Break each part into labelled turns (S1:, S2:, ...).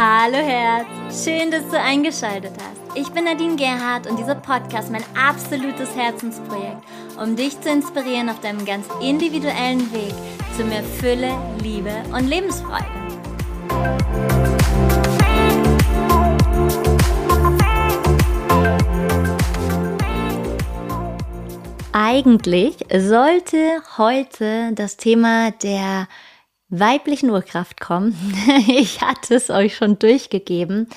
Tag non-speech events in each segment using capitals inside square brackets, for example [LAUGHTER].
S1: Hallo Herz, schön, dass du eingeschaltet hast. Ich bin Nadine Gerhardt und dieser Podcast mein absolutes Herzensprojekt, um dich zu inspirieren auf deinem ganz individuellen Weg zu mehr Fülle, Liebe und Lebensfreude. Eigentlich sollte heute das Thema der weiblichen Urkraft kommen. [LAUGHS] Ich hatte es euch schon durchgegeben.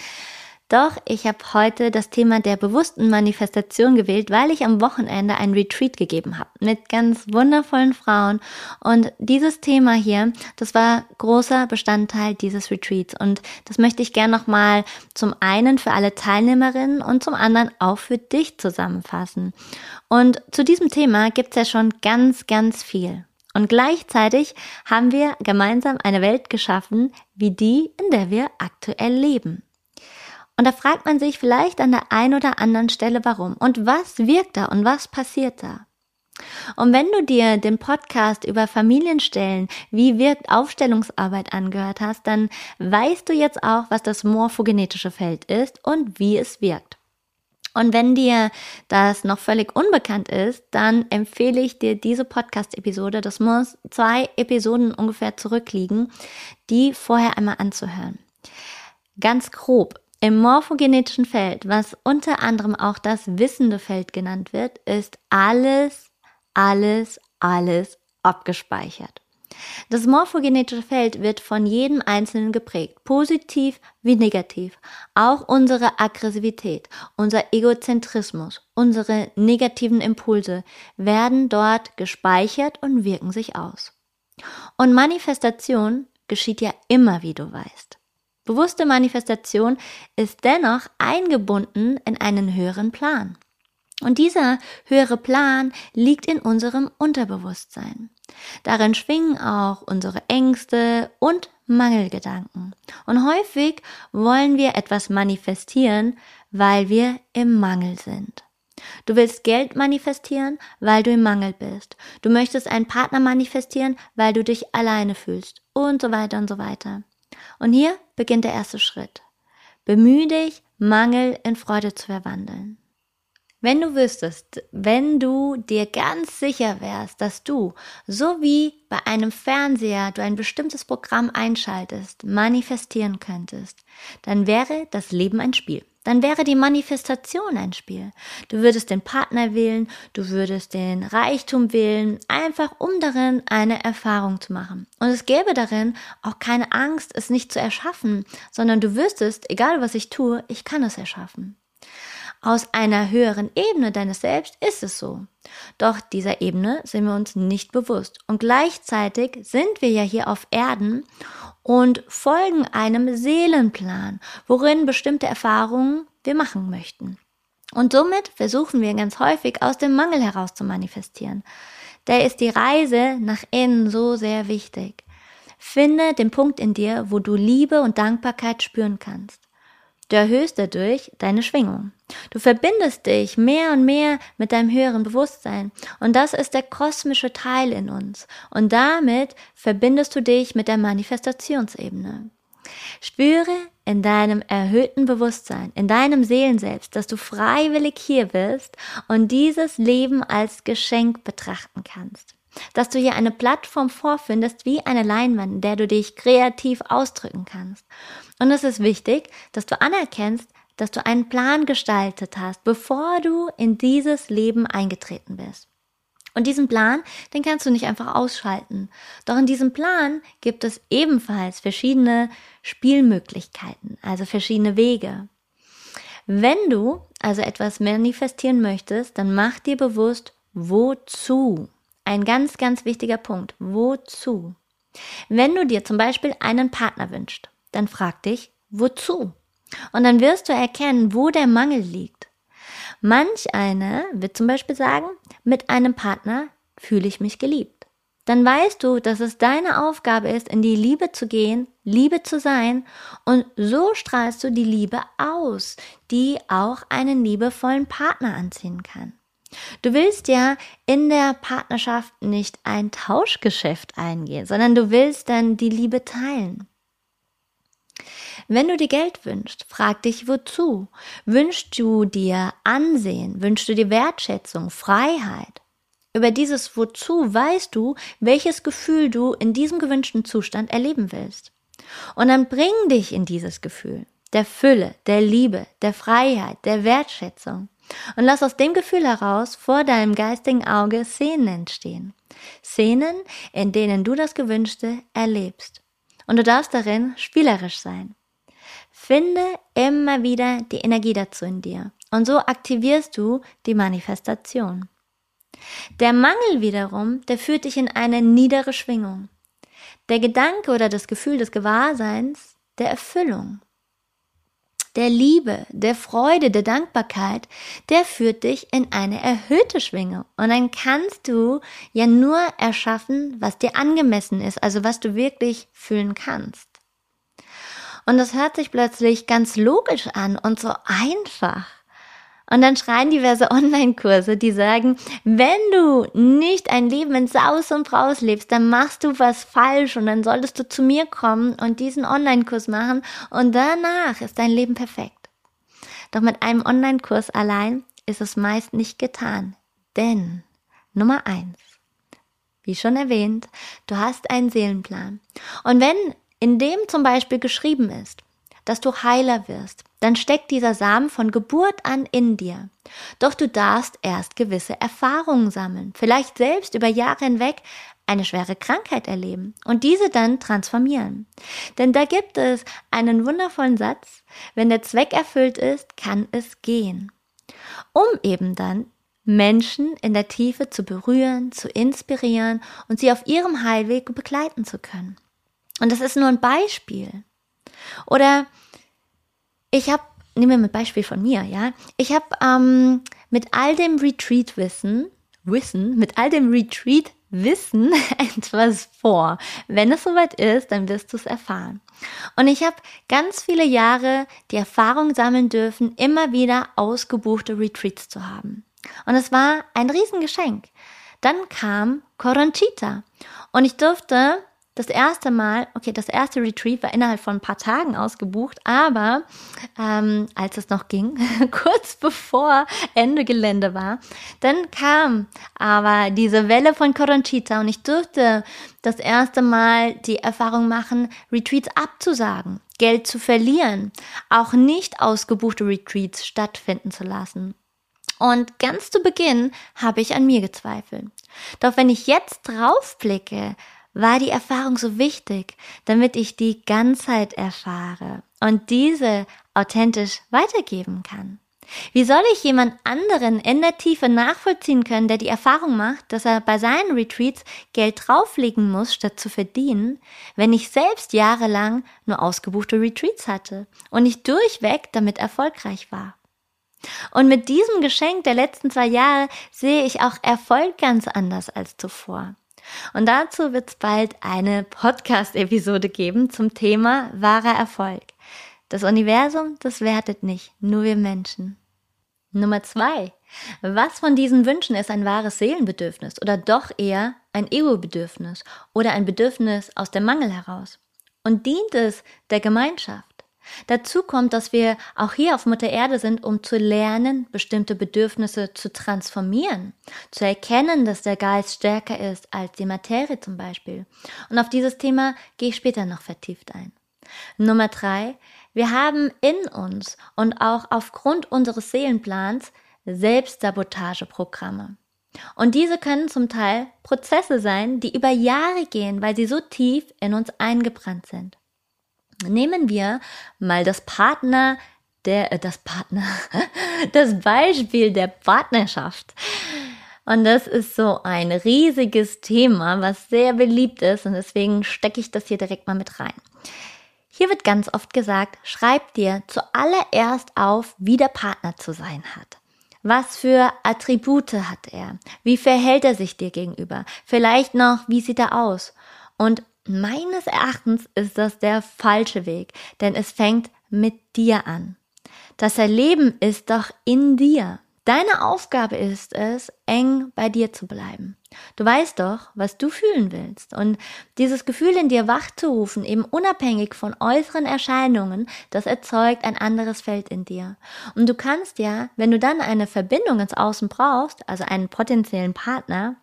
S1: Doch ich habe heute das Thema der bewussten Manifestation gewählt, weil ich am Wochenende ein Retreat gegeben habe mit ganz wundervollen Frauen. Und dieses Thema hier, das war großer Bestandteil dieses Retreats. Und das möchte ich gerne nochmal zum einen für alle Teilnehmerinnen und zum anderen auch für dich zusammenfassen. Und zu diesem Thema gibt es ja schon ganz, ganz viel. Und gleichzeitig haben wir gemeinsam eine Welt geschaffen, wie die, in der wir aktuell leben. Und da fragt man sich vielleicht an der einen oder anderen Stelle, warum und was wirkt da und was passiert da. Und wenn du dir den Podcast über Familienstellen, wie wirkt Aufstellungsarbeit angehört hast, dann weißt du jetzt auch, was das morphogenetische Feld ist und wie es wirkt. Und wenn dir das noch völlig unbekannt ist, dann empfehle ich dir diese Podcast-Episode, das muss zwei Episoden ungefähr zurückliegen, die vorher einmal anzuhören. Ganz grob. Im morphogenetischen Feld, was unter anderem auch das wissende Feld genannt wird, ist alles, alles, alles abgespeichert. Das morphogenetische Feld wird von jedem Einzelnen geprägt, positiv wie negativ. Auch unsere Aggressivität, unser Egozentrismus, unsere negativen Impulse werden dort gespeichert und wirken sich aus. Und Manifestation geschieht ja immer, wie du weißt. Bewusste Manifestation ist dennoch eingebunden in einen höheren Plan. Und dieser höhere Plan liegt in unserem Unterbewusstsein. Darin schwingen auch unsere Ängste und Mangelgedanken. Und häufig wollen wir etwas manifestieren, weil wir im Mangel sind. Du willst Geld manifestieren, weil du im Mangel bist. Du möchtest einen Partner manifestieren, weil du dich alleine fühlst. Und so weiter und so weiter. Und hier beginnt der erste Schritt. Bemühe dich, Mangel in Freude zu verwandeln. Wenn du wüsstest, wenn du dir ganz sicher wärst, dass du, so wie bei einem Fernseher du ein bestimmtes Programm einschaltest, manifestieren könntest, dann wäre das Leben ein Spiel. Dann wäre die Manifestation ein Spiel. Du würdest den Partner wählen, du würdest den Reichtum wählen, einfach um darin eine Erfahrung zu machen. Und es gäbe darin auch keine Angst, es nicht zu erschaffen, sondern du wüsstest, egal was ich tue, ich kann es erschaffen. Aus einer höheren Ebene deines Selbst ist es so. Doch dieser Ebene sind wir uns nicht bewusst. Und gleichzeitig sind wir ja hier auf Erden und folgen einem Seelenplan, worin bestimmte Erfahrungen wir machen möchten. Und somit versuchen wir ganz häufig aus dem Mangel heraus zu manifestieren. Da ist die Reise nach innen so sehr wichtig. Finde den Punkt in dir, wo du Liebe und Dankbarkeit spüren kannst. Du erhöhst dadurch deine Schwingung. Du verbindest dich mehr und mehr mit deinem höheren Bewusstsein. Und das ist der kosmische Teil in uns. Und damit verbindest du dich mit der Manifestationsebene. Spüre in deinem erhöhten Bewusstsein, in deinem Seelenselbst, dass du freiwillig hier bist und dieses Leben als Geschenk betrachten kannst. Dass du hier eine Plattform vorfindest wie eine Leinwand, in der du dich kreativ ausdrücken kannst. Und es ist wichtig, dass du anerkennst, dass du einen Plan gestaltet hast, bevor du in dieses Leben eingetreten bist. Und diesen Plan, den kannst du nicht einfach ausschalten. Doch in diesem Plan gibt es ebenfalls verschiedene Spielmöglichkeiten, also verschiedene Wege. Wenn du also etwas manifestieren möchtest, dann mach dir bewusst, wozu. Ein ganz, ganz wichtiger Punkt. Wozu? Wenn du dir zum Beispiel einen Partner wünschst, dann frag dich, wozu? Und dann wirst du erkennen, wo der Mangel liegt. Manch eine wird zum Beispiel sagen, mit einem Partner fühle ich mich geliebt. Dann weißt du, dass es deine Aufgabe ist, in die Liebe zu gehen, Liebe zu sein und so strahlst du die Liebe aus, die auch einen liebevollen Partner anziehen kann. Du willst ja in der Partnerschaft nicht ein Tauschgeschäft eingehen, sondern du willst dann die Liebe teilen. Wenn du dir Geld wünschst, frag dich wozu. Wünschst du dir Ansehen? Wünschst du dir Wertschätzung, Freiheit? Über dieses Wozu weißt du, welches Gefühl du in diesem gewünschten Zustand erleben willst. Und dann bring dich in dieses Gefühl der Fülle, der Liebe, der Freiheit, der Wertschätzung. Und lass aus dem Gefühl heraus vor deinem geistigen Auge Szenen entstehen. Szenen, in denen du das Gewünschte erlebst. Und du darfst darin spielerisch sein. Finde immer wieder die Energie dazu in dir. Und so aktivierst du die Manifestation. Der Mangel wiederum, der führt dich in eine niedere Schwingung. Der Gedanke oder das Gefühl des Gewahrseins der Erfüllung der Liebe, der Freude, der Dankbarkeit, der führt dich in eine erhöhte Schwingung. Und dann kannst du ja nur erschaffen, was dir angemessen ist, also was du wirklich fühlen kannst. Und das hört sich plötzlich ganz logisch an und so einfach. Und dann schreien diverse [LAUGHS] Online-Kurse, die sagen, wenn du nicht ein Leben in Saus und Braus lebst, dann machst du was falsch und dann solltest du zu mir kommen und diesen Online-Kurs machen und danach ist dein Leben perfekt. Doch mit einem Online-Kurs allein ist es meist nicht getan. Denn Nummer eins, wie schon erwähnt, du hast einen Seelenplan. Und wenn in dem zum Beispiel geschrieben ist, dass du Heiler wirst, dann steckt dieser Samen von Geburt an in dir. Doch du darfst erst gewisse Erfahrungen sammeln, vielleicht selbst über Jahre hinweg eine schwere Krankheit erleben und diese dann transformieren. Denn da gibt es einen wundervollen Satz, wenn der Zweck erfüllt ist, kann es gehen. Um eben dann Menschen in der Tiefe zu berühren, zu inspirieren und sie auf ihrem Heilweg begleiten zu können. Und das ist nur ein Beispiel. Oder ich habe, nehmen wir ein Beispiel von mir, ja. Ich habe ähm, mit all dem Retreat-Wissen, Wissen, mit all dem Retreat-Wissen [LAUGHS] etwas vor. Wenn es soweit ist, dann wirst du es erfahren. Und ich habe ganz viele Jahre die Erfahrung sammeln dürfen, immer wieder ausgebuchte Retreats zu haben. Und es war ein Riesengeschenk. Dann kam Coronchita und ich durfte das erste Mal, okay, das erste Retreat war innerhalb von ein paar Tagen ausgebucht, aber ähm, als es noch ging, [LAUGHS] kurz bevor Ende Gelände war, dann kam aber diese Welle von Coronchita und ich durfte das erste Mal die Erfahrung machen, Retreats abzusagen, Geld zu verlieren, auch nicht ausgebuchte Retreats stattfinden zu lassen. Und ganz zu Beginn habe ich an mir gezweifelt. Doch wenn ich jetzt draufblicke, war die Erfahrung so wichtig, damit ich die Ganzheit erfahre und diese authentisch weitergeben kann. Wie soll ich jemand anderen in der Tiefe nachvollziehen können, der die Erfahrung macht, dass er bei seinen Retreats Geld drauflegen muss, statt zu verdienen, wenn ich selbst jahrelang nur ausgebuchte Retreats hatte und ich durchweg damit erfolgreich war? Und mit diesem Geschenk der letzten zwei Jahre sehe ich auch Erfolg ganz anders als zuvor. Und dazu wird es bald eine Podcast-Episode geben zum Thema wahrer Erfolg. Das Universum, das wertet nicht, nur wir Menschen. Nummer zwei. Was von diesen Wünschen ist ein wahres Seelenbedürfnis oder doch eher ein Ego-Bedürfnis oder ein Bedürfnis aus dem Mangel heraus? Und dient es der Gemeinschaft? Dazu kommt, dass wir auch hier auf Mutter Erde sind, um zu lernen, bestimmte Bedürfnisse zu transformieren, zu erkennen, dass der Geist stärker ist als die Materie zum Beispiel. Und auf dieses Thema gehe ich später noch vertieft ein. Nummer drei, wir haben in uns und auch aufgrund unseres Seelenplans Selbstsabotageprogramme. Und diese können zum Teil Prozesse sein, die über Jahre gehen, weil sie so tief in uns eingebrannt sind. Nehmen wir mal das Partner der, äh, das Partner, [LAUGHS] das Beispiel der Partnerschaft. Und das ist so ein riesiges Thema, was sehr beliebt ist und deswegen stecke ich das hier direkt mal mit rein. Hier wird ganz oft gesagt, schreib dir zuallererst auf, wie der Partner zu sein hat. Was für Attribute hat er? Wie verhält er sich dir gegenüber? Vielleicht noch, wie sieht er aus? Und Meines Erachtens ist das der falsche Weg, denn es fängt mit dir an. Das Erleben ist doch in dir. Deine Aufgabe ist es, eng bei dir zu bleiben. Du weißt doch, was du fühlen willst. Und dieses Gefühl in dir wachzurufen, eben unabhängig von äußeren Erscheinungen, das erzeugt ein anderes Feld in dir. Und du kannst ja, wenn du dann eine Verbindung ins Außen brauchst, also einen potenziellen Partner,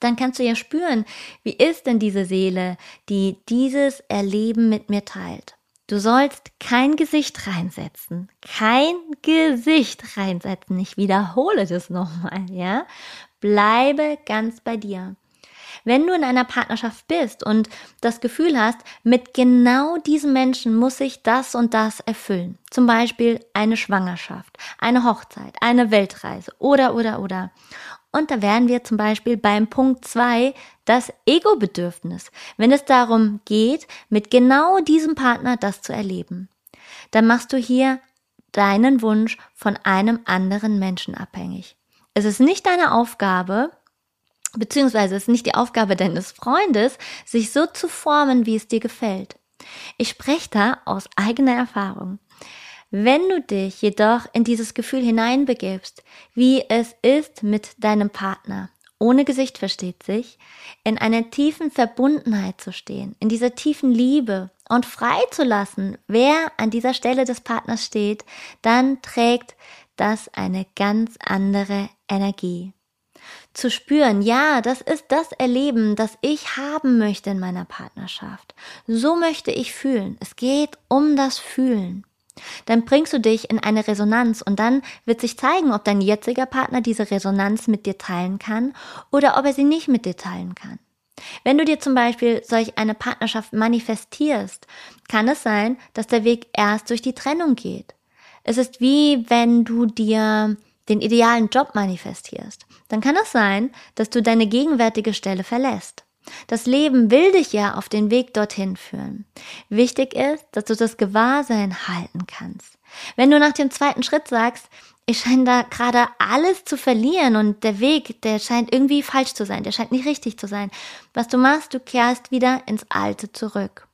S1: dann kannst du ja spüren, wie ist denn diese Seele, die dieses Erleben mit mir teilt. Du sollst kein Gesicht reinsetzen. Kein Gesicht reinsetzen. Ich wiederhole das nochmal, ja? Bleibe ganz bei dir. Wenn du in einer Partnerschaft bist und das Gefühl hast, mit genau diesem Menschen muss ich das und das erfüllen, zum Beispiel eine Schwangerschaft, eine Hochzeit, eine Weltreise oder oder oder. Und da wären wir zum Beispiel beim Punkt zwei, das Ego-Bedürfnis, wenn es darum geht, mit genau diesem Partner das zu erleben. Dann machst du hier deinen Wunsch von einem anderen Menschen abhängig. Es ist nicht deine Aufgabe, beziehungsweise es ist nicht die Aufgabe deines Freundes, sich so zu formen, wie es dir gefällt. Ich spreche da aus eigener Erfahrung. Wenn du dich jedoch in dieses Gefühl hineinbegibst, wie es ist mit deinem Partner, ohne Gesicht versteht sich, in einer tiefen Verbundenheit zu stehen, in dieser tiefen Liebe und frei zu lassen, wer an dieser Stelle des Partners steht, dann trägt das eine ganz andere Energie. Zu spüren, ja, das ist das Erleben, das ich haben möchte in meiner Partnerschaft. So möchte ich fühlen. Es geht um das Fühlen. Dann bringst du dich in eine Resonanz und dann wird sich zeigen, ob dein jetziger Partner diese Resonanz mit dir teilen kann oder ob er sie nicht mit dir teilen kann. Wenn du dir zum Beispiel solch eine Partnerschaft manifestierst, kann es sein, dass der Weg erst durch die Trennung geht. Es ist wie wenn du dir den idealen Job manifestierst. Dann kann es sein, dass du deine gegenwärtige Stelle verlässt. Das Leben will dich ja auf den Weg dorthin führen. Wichtig ist, dass du das Gewahrsein halten kannst. Wenn du nach dem zweiten Schritt sagst, ich scheine da gerade alles zu verlieren und der Weg, der scheint irgendwie falsch zu sein, der scheint nicht richtig zu sein. Was du machst, du kehrst wieder ins Alte zurück.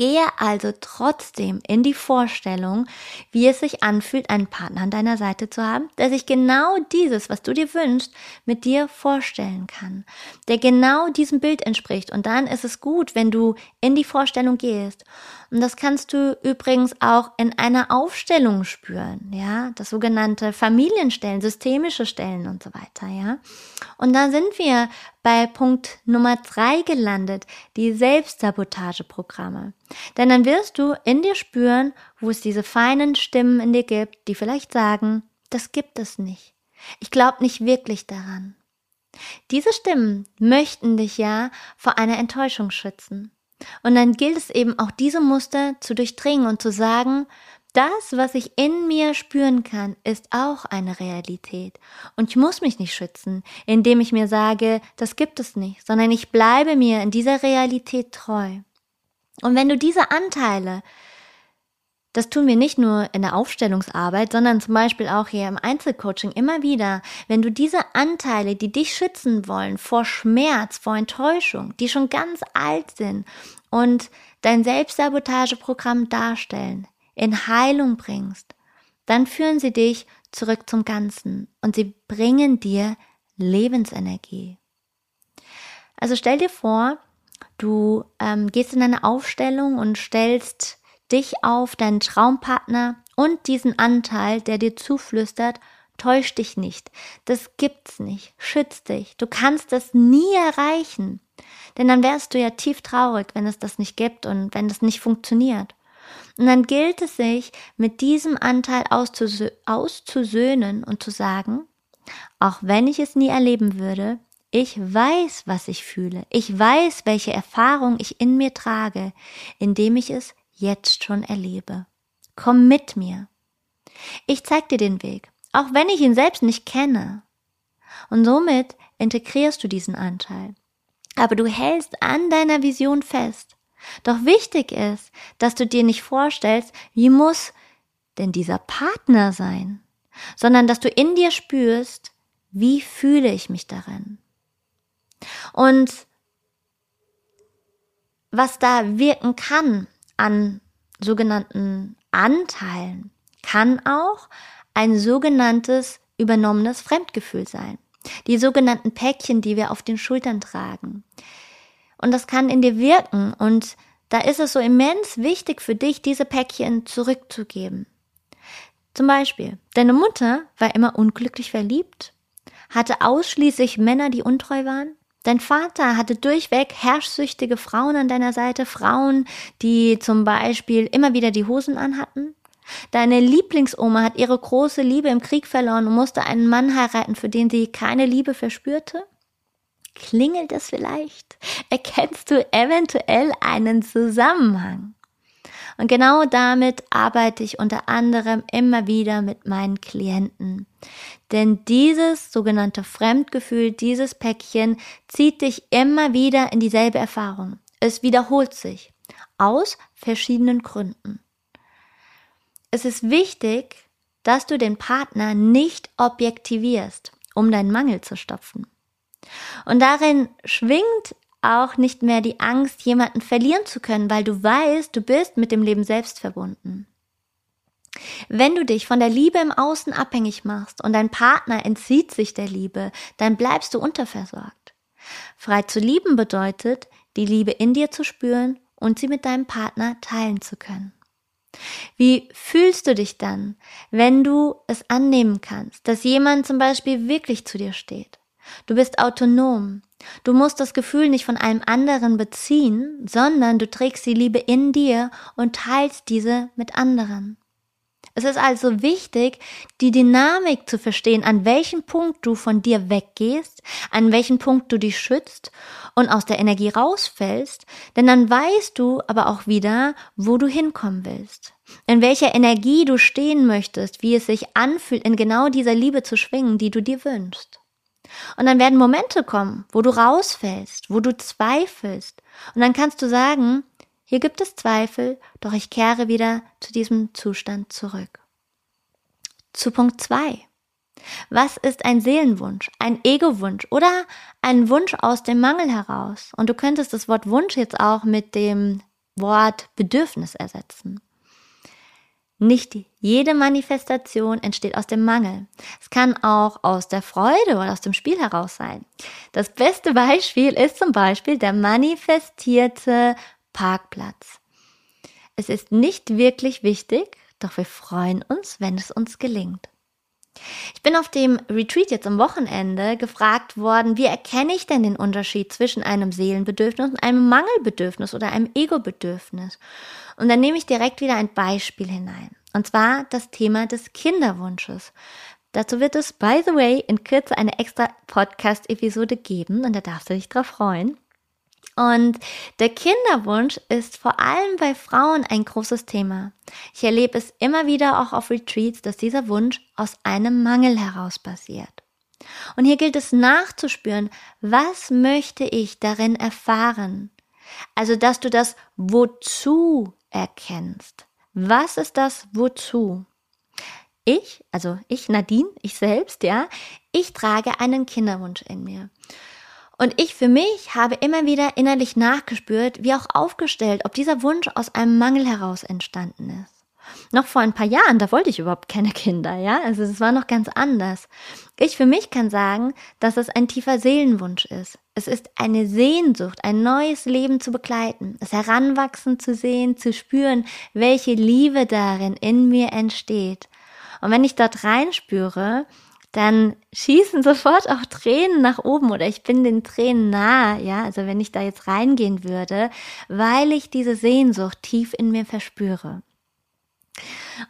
S1: Gehe also trotzdem in die Vorstellung, wie es sich anfühlt, einen Partner an deiner Seite zu haben, der sich genau dieses, was du dir wünschst, mit dir vorstellen kann, der genau diesem Bild entspricht. Und dann ist es gut, wenn du in die Vorstellung gehst. Und das kannst du übrigens auch in einer Aufstellung spüren, ja, das sogenannte Familienstellen, systemische Stellen und so weiter, ja. Und da sind wir bei Punkt Nummer drei gelandet, die Selbstsabotageprogramme. Denn dann wirst du in dir spüren, wo es diese feinen Stimmen in dir gibt, die vielleicht sagen, das gibt es nicht. Ich glaube nicht wirklich daran. Diese Stimmen möchten dich ja vor einer Enttäuschung schützen. Und dann gilt es eben auch diese Muster zu durchdringen und zu sagen, das, was ich in mir spüren kann, ist auch eine Realität. Und ich muss mich nicht schützen, indem ich mir sage, das gibt es nicht, sondern ich bleibe mir in dieser Realität treu. Und wenn du diese Anteile, das tun wir nicht nur in der Aufstellungsarbeit, sondern zum Beispiel auch hier im Einzelcoaching immer wieder, wenn du diese Anteile, die dich schützen wollen vor Schmerz, vor Enttäuschung, die schon ganz alt sind und dein Selbstsabotageprogramm darstellen, in Heilung bringst, dann führen sie dich zurück zum Ganzen und sie bringen dir Lebensenergie. Also stell dir vor, du ähm, gehst in eine Aufstellung und stellst dich auf deinen Traumpartner und diesen Anteil, der dir zuflüstert, täusch dich nicht. Das gibt's nicht. Schütz dich. Du kannst das nie erreichen. Denn dann wärst du ja tief traurig, wenn es das nicht gibt und wenn das nicht funktioniert. Und dann gilt es sich, mit diesem Anteil auszusö auszusöhnen und zu sagen, auch wenn ich es nie erleben würde, ich weiß, was ich fühle. Ich weiß, welche Erfahrung ich in mir trage, indem ich es jetzt schon erlebe. Komm mit mir. Ich zeig dir den Weg, auch wenn ich ihn selbst nicht kenne. Und somit integrierst du diesen Anteil. Aber du hältst an deiner Vision fest. Doch wichtig ist, dass du dir nicht vorstellst, wie muss denn dieser Partner sein, sondern dass du in dir spürst, wie fühle ich mich darin. Und was da wirken kann an sogenannten Anteilen, kann auch ein sogenanntes übernommenes Fremdgefühl sein. Die sogenannten Päckchen, die wir auf den Schultern tragen. Und das kann in dir wirken und da ist es so immens wichtig für dich, diese Päckchen zurückzugeben. Zum Beispiel, deine Mutter war immer unglücklich verliebt, hatte ausschließlich Männer, die untreu waren. Dein Vater hatte durchweg herrschsüchtige Frauen an deiner Seite, Frauen, die zum Beispiel immer wieder die Hosen anhatten. Deine Lieblingsoma hat ihre große Liebe im Krieg verloren und musste einen Mann heiraten, für den sie keine Liebe verspürte. Klingelt es vielleicht? Erkennst du eventuell einen Zusammenhang? Und genau damit arbeite ich unter anderem immer wieder mit meinen Klienten. Denn dieses sogenannte Fremdgefühl, dieses Päckchen zieht dich immer wieder in dieselbe Erfahrung. Es wiederholt sich aus verschiedenen Gründen. Es ist wichtig, dass du den Partner nicht objektivierst, um deinen Mangel zu stopfen. Und darin schwingt auch nicht mehr die Angst, jemanden verlieren zu können, weil du weißt, du bist mit dem Leben selbst verbunden. Wenn du dich von der Liebe im Außen abhängig machst und dein Partner entzieht sich der Liebe, dann bleibst du unterversorgt. Frei zu lieben bedeutet, die Liebe in dir zu spüren und sie mit deinem Partner teilen zu können. Wie fühlst du dich dann, wenn du es annehmen kannst, dass jemand zum Beispiel wirklich zu dir steht? Du bist autonom. Du musst das Gefühl nicht von einem anderen beziehen, sondern du trägst die Liebe in dir und teilst diese mit anderen. Es ist also wichtig, die Dynamik zu verstehen, an welchem Punkt du von dir weggehst, an welchem Punkt du dich schützt und aus der Energie rausfällst, denn dann weißt du aber auch wieder, wo du hinkommen willst, in welcher Energie du stehen möchtest, wie es sich anfühlt, in genau dieser Liebe zu schwingen, die du dir wünschst. Und dann werden Momente kommen, wo du rausfällst, wo du zweifelst. Und dann kannst du sagen, hier gibt es Zweifel, doch ich kehre wieder zu diesem Zustand zurück. Zu Punkt zwei: Was ist ein Seelenwunsch, ein Ego-Wunsch oder ein Wunsch aus dem Mangel heraus? Und du könntest das Wort Wunsch jetzt auch mit dem Wort Bedürfnis ersetzen. Nicht jede Manifestation entsteht aus dem Mangel. Es kann auch aus der Freude oder aus dem Spiel heraus sein. Das beste Beispiel ist zum Beispiel der manifestierte Parkplatz. Es ist nicht wirklich wichtig, doch wir freuen uns, wenn es uns gelingt. Ich bin auf dem Retreat jetzt am Wochenende gefragt worden, wie erkenne ich denn den Unterschied zwischen einem Seelenbedürfnis und einem Mangelbedürfnis oder einem Ego-Bedürfnis? Und dann nehme ich direkt wieder ein Beispiel hinein. Und zwar das Thema des Kinderwunsches. Dazu wird es, by the way, in Kürze eine extra Podcast-Episode geben und da darfst du dich drauf freuen. Und der Kinderwunsch ist vor allem bei Frauen ein großes Thema. Ich erlebe es immer wieder auch auf Retreats, dass dieser Wunsch aus einem Mangel heraus passiert. Und hier gilt es nachzuspüren, was möchte ich darin erfahren? Also, dass du das Wozu erkennst. Was ist das Wozu? Ich, also ich Nadine, ich selbst, ja, ich trage einen Kinderwunsch in mir. Und ich für mich habe immer wieder innerlich nachgespürt, wie auch aufgestellt, ob dieser Wunsch aus einem Mangel heraus entstanden ist. Noch vor ein paar Jahren, da wollte ich überhaupt keine Kinder, ja? Also es war noch ganz anders. Ich für mich kann sagen, dass es ein tiefer Seelenwunsch ist. Es ist eine Sehnsucht, ein neues Leben zu begleiten, es heranwachsen zu sehen, zu spüren, welche Liebe darin in mir entsteht. Und wenn ich dort reinspüre, dann schießen sofort auch Tränen nach oben oder ich bin den Tränen nahe, ja, also wenn ich da jetzt reingehen würde, weil ich diese Sehnsucht tief in mir verspüre.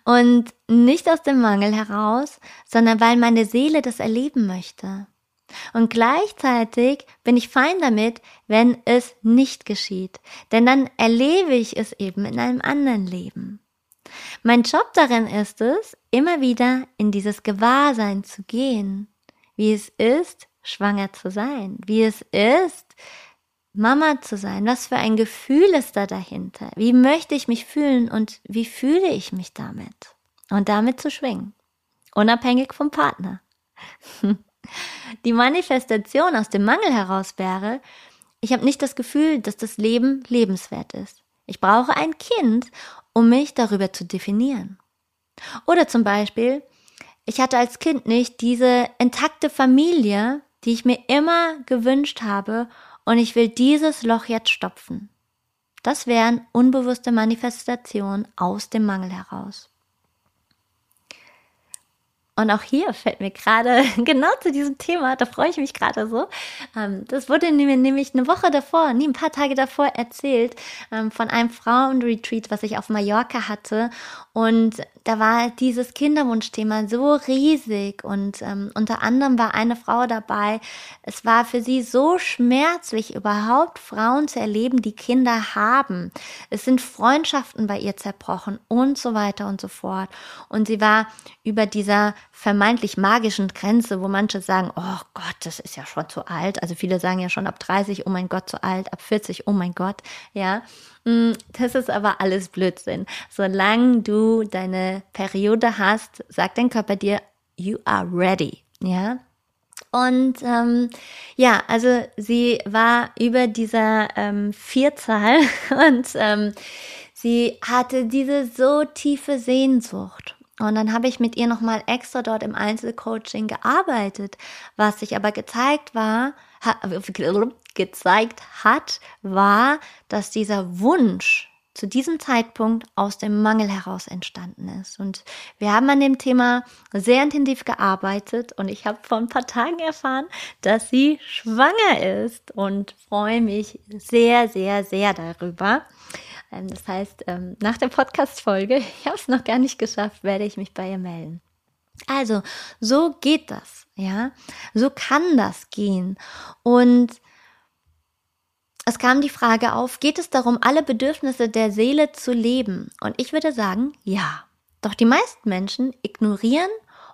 S1: Und nicht aus dem Mangel heraus, sondern weil meine Seele das erleben möchte. Und gleichzeitig bin ich fein damit, wenn es nicht geschieht, denn dann erlebe ich es eben in einem anderen Leben. Mein Job darin ist es, immer wieder in dieses Gewahrsein zu gehen, wie es ist, schwanger zu sein, wie es ist, Mama zu sein. Was für ein Gefühl ist da dahinter? Wie möchte ich mich fühlen und wie fühle ich mich damit? Und damit zu schwingen, unabhängig vom Partner. [LAUGHS] Die Manifestation aus dem Mangel heraus wäre, ich habe nicht das Gefühl, dass das Leben lebenswert ist. Ich brauche ein Kind, um mich darüber zu definieren. Oder zum Beispiel, ich hatte als Kind nicht diese intakte Familie, die ich mir immer gewünscht habe und ich will dieses Loch jetzt stopfen. Das wären unbewusste Manifestationen aus dem Mangel heraus. Und auch hier fällt mir gerade [LAUGHS] genau zu diesem Thema, da freue ich mich gerade so. Ähm, das wurde mir nämlich eine Woche davor, nie ein paar Tage davor erzählt ähm, von einem Frauenretreat, was ich auf Mallorca hatte. Und da war dieses Kinderwunschthema so riesig und ähm, unter anderem war eine Frau dabei. Es war für sie so schmerzlich, überhaupt Frauen zu erleben, die Kinder haben. Es sind Freundschaften bei ihr zerbrochen und so weiter und so fort. Und sie war über dieser vermeintlich magischen Grenze, wo manche sagen, oh Gott, das ist ja schon zu alt. Also viele sagen ja schon ab 30, oh mein Gott, zu alt, ab 40, oh mein Gott, ja. Mm, das ist aber alles Blödsinn. Solange du deine Periode hast, sagt dein Körper dir, you are ready, ja. Und ähm, ja, also sie war über dieser ähm, Vierzahl [LAUGHS] und ähm, sie hatte diese so tiefe Sehnsucht. Und dann habe ich mit ihr nochmal extra dort im Einzelcoaching gearbeitet. Was sich aber gezeigt war, gezeigt hat, war, dass dieser Wunsch zu diesem Zeitpunkt aus dem Mangel heraus entstanden ist. Und wir haben an dem Thema sehr intensiv gearbeitet und ich habe vor ein paar Tagen erfahren, dass sie schwanger ist und freue mich sehr, sehr, sehr darüber. Ähm, das heißt, ähm, nach der Podcast-Folge, [LAUGHS] ich habe es noch gar nicht geschafft, werde ich mich bei ihr melden. Also, so geht das, ja. So kann das gehen. Und es kam die Frage auf, geht es darum, alle Bedürfnisse der Seele zu leben? Und ich würde sagen, ja. Doch die meisten Menschen ignorieren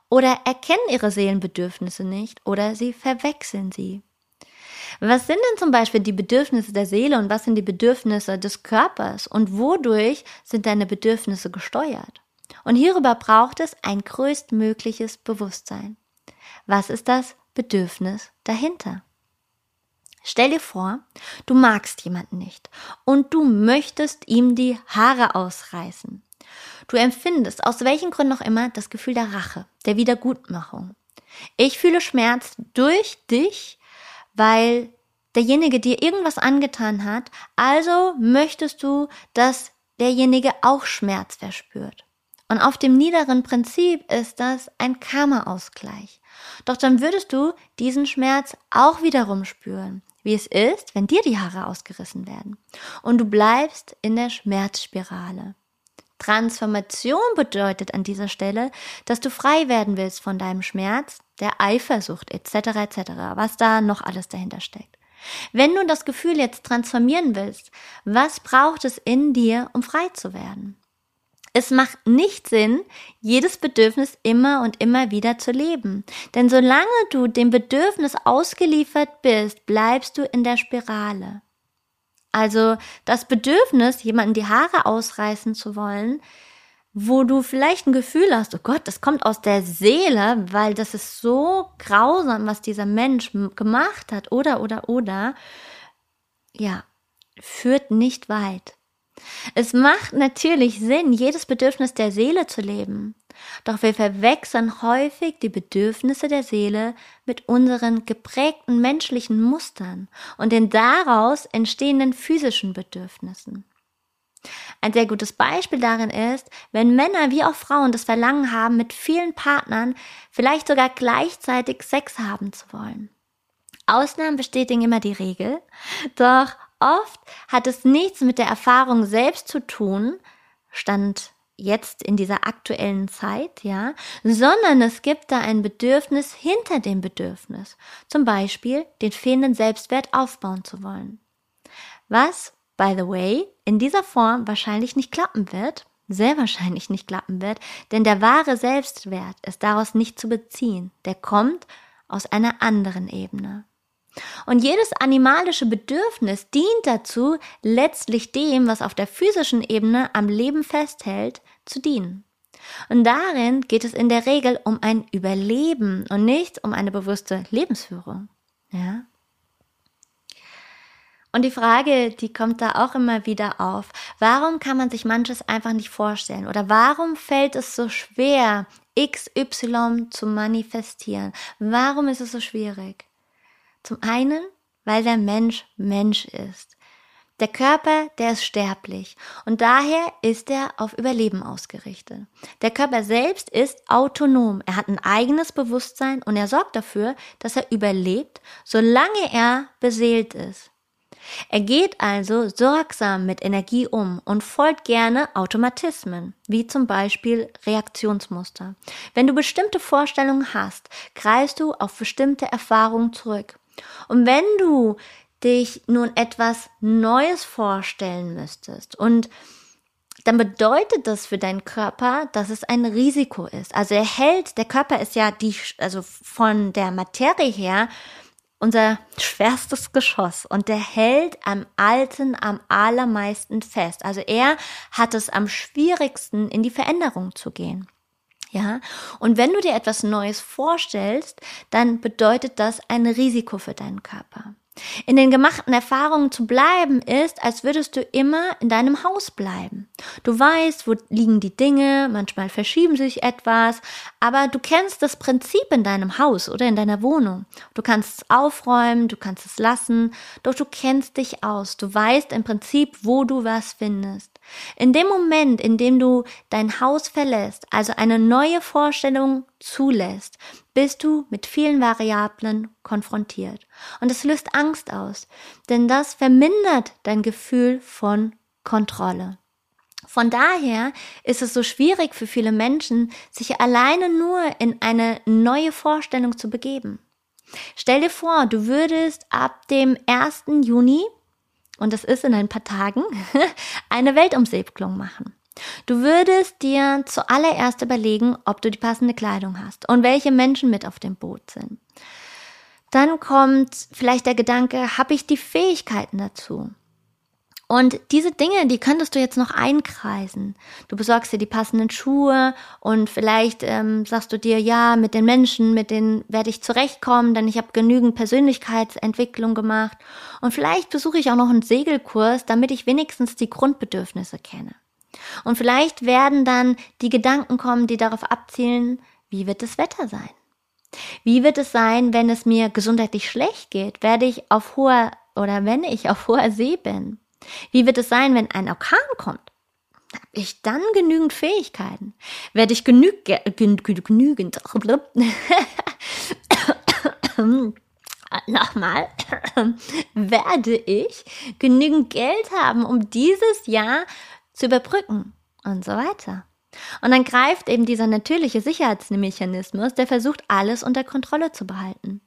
S1: oder erkennen ihre Seelenbedürfnisse nicht oder sie verwechseln sie. Was sind denn zum Beispiel die Bedürfnisse der Seele und was sind die Bedürfnisse des Körpers und wodurch sind deine Bedürfnisse gesteuert? Und hierüber braucht es ein größtmögliches Bewusstsein. Was ist das Bedürfnis dahinter? Stell dir vor, du magst jemanden nicht und du möchtest ihm die Haare ausreißen. Du empfindest aus welchen Gründen auch immer das Gefühl der Rache, der Wiedergutmachung. Ich fühle Schmerz durch dich, weil derjenige dir irgendwas angetan hat, also möchtest du, dass derjenige auch Schmerz verspürt. Und auf dem niederen Prinzip ist das ein Karma-Ausgleich. Doch dann würdest du diesen Schmerz auch wiederum spüren, wie es ist, wenn dir die Haare ausgerissen werden. Und du bleibst in der Schmerzspirale. Transformation bedeutet an dieser Stelle, dass du frei werden willst von deinem Schmerz, der Eifersucht etc. etc., was da noch alles dahinter steckt. Wenn du das Gefühl jetzt transformieren willst, was braucht es in dir, um frei zu werden? Es macht nicht Sinn, jedes Bedürfnis immer und immer wieder zu leben. Denn solange du dem Bedürfnis ausgeliefert bist, bleibst du in der Spirale. Also das Bedürfnis, jemanden die Haare ausreißen zu wollen, wo du vielleicht ein Gefühl hast, oh Gott, das kommt aus der Seele, weil das ist so grausam, was dieser Mensch gemacht hat, oder, oder, oder, ja, führt nicht weit. Es macht natürlich Sinn, jedes Bedürfnis der Seele zu leben. Doch wir verwechseln häufig die Bedürfnisse der Seele mit unseren geprägten menschlichen Mustern und den daraus entstehenden physischen Bedürfnissen. Ein sehr gutes Beispiel darin ist, wenn Männer wie auch Frauen das Verlangen haben, mit vielen Partnern vielleicht sogar gleichzeitig Sex haben zu wollen. Ausnahmen bestätigen immer die Regel, doch oft hat es nichts mit der Erfahrung selbst zu tun, stand jetzt in dieser aktuellen Zeit, ja, sondern es gibt da ein Bedürfnis hinter dem Bedürfnis. Zum Beispiel den fehlenden Selbstwert aufbauen zu wollen. Was by the way, in dieser Form wahrscheinlich nicht klappen wird, sehr wahrscheinlich nicht klappen wird, denn der wahre Selbstwert ist daraus nicht zu beziehen. Der kommt aus einer anderen Ebene. Und jedes animalische Bedürfnis dient dazu, letztlich dem, was auf der physischen Ebene am Leben festhält, zu dienen. Und darin geht es in der Regel um ein Überleben und nicht um eine bewusste Lebensführung. Ja? Und die Frage, die kommt da auch immer wieder auf. Warum kann man sich manches einfach nicht vorstellen? Oder warum fällt es so schwer, XY zu manifestieren? Warum ist es so schwierig? Zum einen, weil der Mensch Mensch ist. Der Körper, der ist sterblich und daher ist er auf Überleben ausgerichtet. Der Körper selbst ist autonom. Er hat ein eigenes Bewusstsein und er sorgt dafür, dass er überlebt, solange er beseelt ist. Er geht also sorgsam mit Energie um und folgt gerne Automatismen, wie zum Beispiel Reaktionsmuster. Wenn du bestimmte Vorstellungen hast, greifst du auf bestimmte Erfahrungen zurück. Und wenn du dich nun etwas Neues vorstellen müsstest und dann bedeutet das für deinen Körper, dass es ein Risiko ist. Also er hält, der Körper ist ja die, also von der Materie her unser [LAUGHS] schwerstes Geschoss und der hält am Alten am allermeisten fest. Also er hat es am schwierigsten, in die Veränderung zu gehen. Ja, und wenn du dir etwas Neues vorstellst, dann bedeutet das ein Risiko für deinen Körper. In den gemachten Erfahrungen zu bleiben ist, als würdest du immer in deinem Haus bleiben. Du weißt, wo liegen die Dinge, manchmal verschieben sich etwas, aber du kennst das Prinzip in deinem Haus oder in deiner Wohnung. Du kannst es aufräumen, du kannst es lassen, doch du kennst dich aus. Du weißt im Prinzip, wo du was findest. In dem Moment, in dem du dein Haus verlässt, also eine neue Vorstellung zulässt, bist du mit vielen Variablen konfrontiert. Und es löst Angst aus, denn das vermindert dein Gefühl von Kontrolle. Von daher ist es so schwierig für viele Menschen, sich alleine nur in eine neue Vorstellung zu begeben. Stell dir vor, du würdest ab dem 1. Juni und das ist in ein paar Tagen, [LAUGHS] eine Weltumsegelung machen. Du würdest dir zuallererst überlegen, ob du die passende Kleidung hast und welche Menschen mit auf dem Boot sind. Dann kommt vielleicht der Gedanke, habe ich die Fähigkeiten dazu? Und diese Dinge, die könntest du jetzt noch einkreisen. Du besorgst dir die passenden Schuhe und vielleicht ähm, sagst du dir, ja, mit den Menschen, mit denen werde ich zurechtkommen, denn ich habe genügend Persönlichkeitsentwicklung gemacht. Und vielleicht besuche ich auch noch einen Segelkurs, damit ich wenigstens die Grundbedürfnisse kenne. Und vielleicht werden dann die Gedanken kommen, die darauf abzielen, wie wird das Wetter sein? Wie wird es sein, wenn es mir gesundheitlich schlecht geht? Werde ich auf hoher oder wenn ich auf hoher See bin? Wie wird es sein, wenn ein Orkan kommt? Habe ich dann genügend Fähigkeiten? Werde ich genüg, genügend [LAUGHS] nochmal, [CLEARS THROAT] werde ich genügend Geld haben, um dieses Jahr zu überbrücken und so weiter. Und dann greift eben dieser natürliche Sicherheitsmechanismus, der versucht, alles unter Kontrolle zu behalten.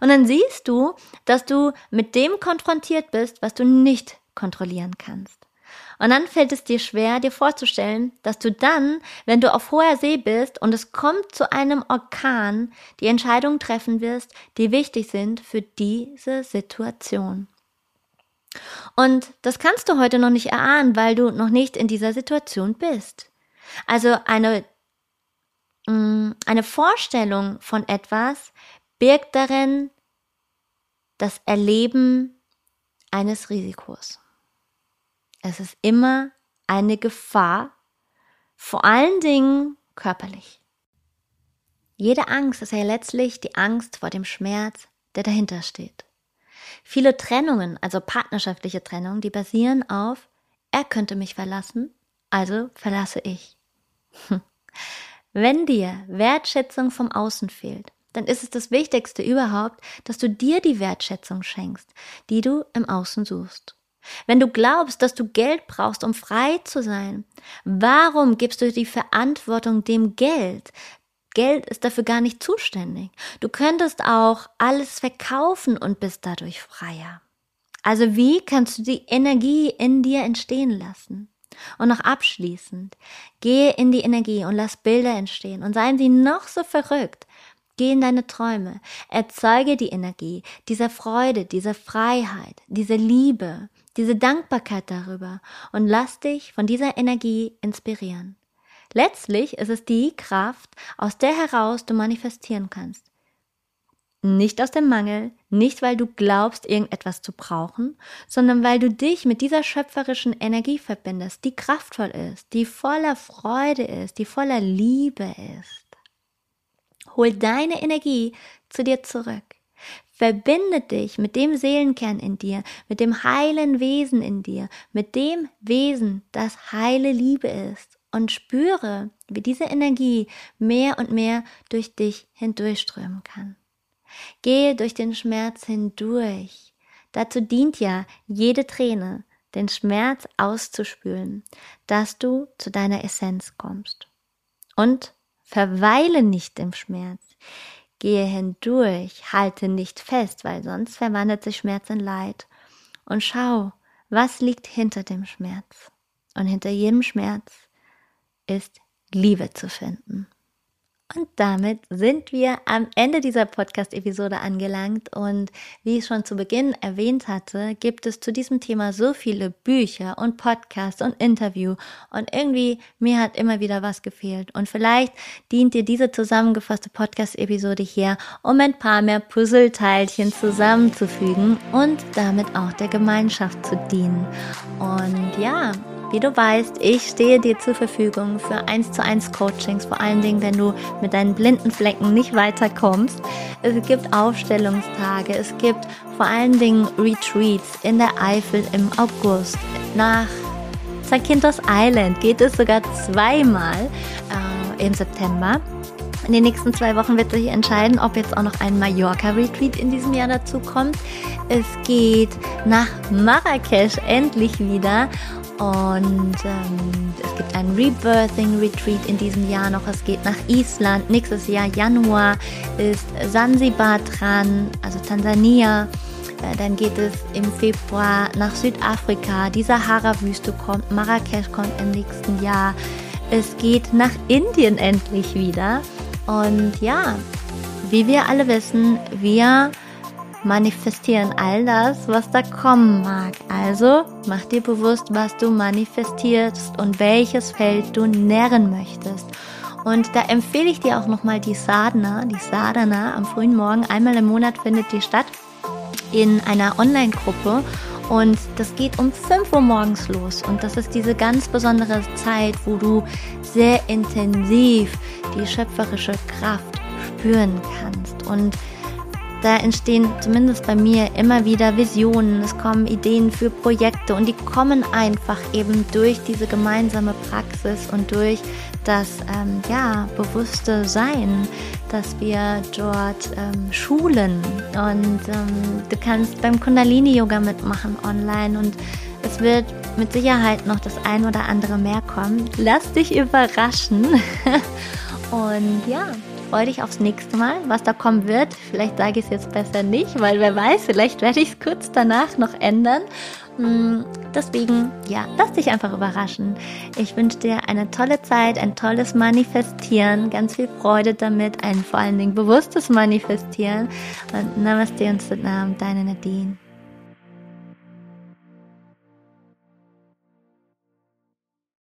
S1: Und dann siehst du, dass du mit dem konfrontiert bist, was du nicht kontrollieren kannst. Und dann fällt es dir schwer, dir vorzustellen, dass du dann, wenn du auf hoher See bist und es kommt zu einem Orkan, die Entscheidungen treffen wirst, die wichtig sind für diese Situation. Und das kannst du heute noch nicht erahnen, weil du noch nicht in dieser Situation bist. Also eine, mm, eine Vorstellung von etwas birgt darin das Erleben eines Risikos. Es ist immer eine Gefahr, vor allen Dingen körperlich. Jede Angst ist ja letztlich die Angst vor dem Schmerz, der dahinter steht. Viele Trennungen, also partnerschaftliche Trennungen, die basieren auf, er könnte mich verlassen, also verlasse ich. [LAUGHS] Wenn dir Wertschätzung vom Außen fehlt, dann ist es das Wichtigste überhaupt, dass du dir die Wertschätzung schenkst, die du im Außen suchst. Wenn du glaubst, dass du Geld brauchst, um frei zu sein, warum gibst du die Verantwortung dem Geld? Geld ist dafür gar nicht zuständig. Du könntest auch alles verkaufen und bist dadurch freier. Also wie kannst du die Energie in dir entstehen lassen? Und noch abschließend, gehe in die Energie und lass Bilder entstehen und seien sie noch so verrückt. Geh in deine Träume, erzeuge die Energie dieser Freude, dieser Freiheit, diese Liebe, diese Dankbarkeit darüber und lass dich von dieser Energie inspirieren. Letztlich ist es die Kraft, aus der heraus du manifestieren kannst. Nicht aus dem Mangel, nicht weil du glaubst, irgendetwas zu brauchen, sondern weil du dich mit dieser schöpferischen Energie verbindest, die kraftvoll ist, die voller Freude ist, die voller Liebe ist. Hol deine Energie zu dir zurück. Verbinde dich mit dem Seelenkern in dir, mit dem heilen Wesen in dir, mit dem Wesen, das heile Liebe ist und spüre, wie diese Energie mehr und mehr durch dich hindurchströmen kann. Gehe durch den Schmerz hindurch. Dazu dient ja jede Träne, den Schmerz auszuspülen, dass du zu deiner Essenz kommst. Und verweile nicht im Schmerz. Gehe hindurch, halte nicht fest, weil sonst verwandelt sich Schmerz in Leid. Und schau, was liegt hinter dem Schmerz. Und hinter jedem Schmerz ist Liebe zu finden. Und damit sind wir am Ende dieser Podcast-Episode angelangt. Und wie ich schon zu Beginn erwähnt hatte, gibt es zu diesem Thema so viele Bücher und Podcasts und Interview. Und irgendwie, mir hat immer wieder was gefehlt. Und vielleicht dient dir diese zusammengefasste Podcast-Episode hier, um ein paar mehr Puzzleteilchen zusammenzufügen und damit auch der Gemeinschaft zu dienen. Und ja, wie du weißt, ich stehe dir zur Verfügung für 1 zu 1 Coachings, vor allen Dingen, wenn du mit deinen blinden Flecken nicht weiterkommst. Es gibt Aufstellungstage, es gibt vor allen Dingen Retreats in der Eifel im August. Nach Zakynthos Island geht es sogar zweimal äh, im September. In den nächsten zwei Wochen wird sich entscheiden, ob jetzt auch noch ein Mallorca-Retreat in diesem Jahr dazu kommt. Es geht nach Marrakesch endlich wieder und ähm, es gibt ein Rebirthing Retreat in diesem Jahr noch. Es geht nach Island. Nächstes Jahr, Januar, ist Zanzibar dran, also Tansania. Äh, dann geht es im Februar nach Südafrika. Die Sahara-Wüste kommt. Marrakesch kommt im nächsten Jahr. Es geht nach Indien endlich wieder. Und ja, wie wir alle wissen, wir manifestieren all das, was da kommen mag. Also mach dir bewusst, was du manifestierst und welches Feld du nähren möchtest. Und da empfehle ich dir auch nochmal die Sadhana, die Sadhana am frühen Morgen. Einmal im Monat findet die statt in einer Online-Gruppe. Und das geht um 5 Uhr morgens los. Und das ist diese ganz besondere Zeit, wo du sehr intensiv die schöpferische Kraft spüren kannst. Und da entstehen zumindest bei mir immer wieder Visionen, es kommen Ideen für Projekte und die kommen einfach eben durch diese gemeinsame Praxis und durch das ähm, ja, bewusste Sein, dass wir dort ähm, schulen. Und ähm, du kannst beim Kundalini-Yoga mitmachen online und es wird mit Sicherheit noch das ein oder andere mehr kommen. Lass dich überraschen. [LAUGHS] und ja, freue dich aufs nächste Mal, was da kommen wird. Vielleicht sage ich es jetzt besser nicht, weil wer weiß, vielleicht werde ich es kurz danach noch ändern. Hm, deswegen, ja, lass dich einfach überraschen. Ich wünsche dir eine tolle Zeit, ein tolles Manifestieren, ganz viel Freude damit, ein vor allen Dingen bewusstes Manifestieren. Und Namaste und Salam, deine Nadine.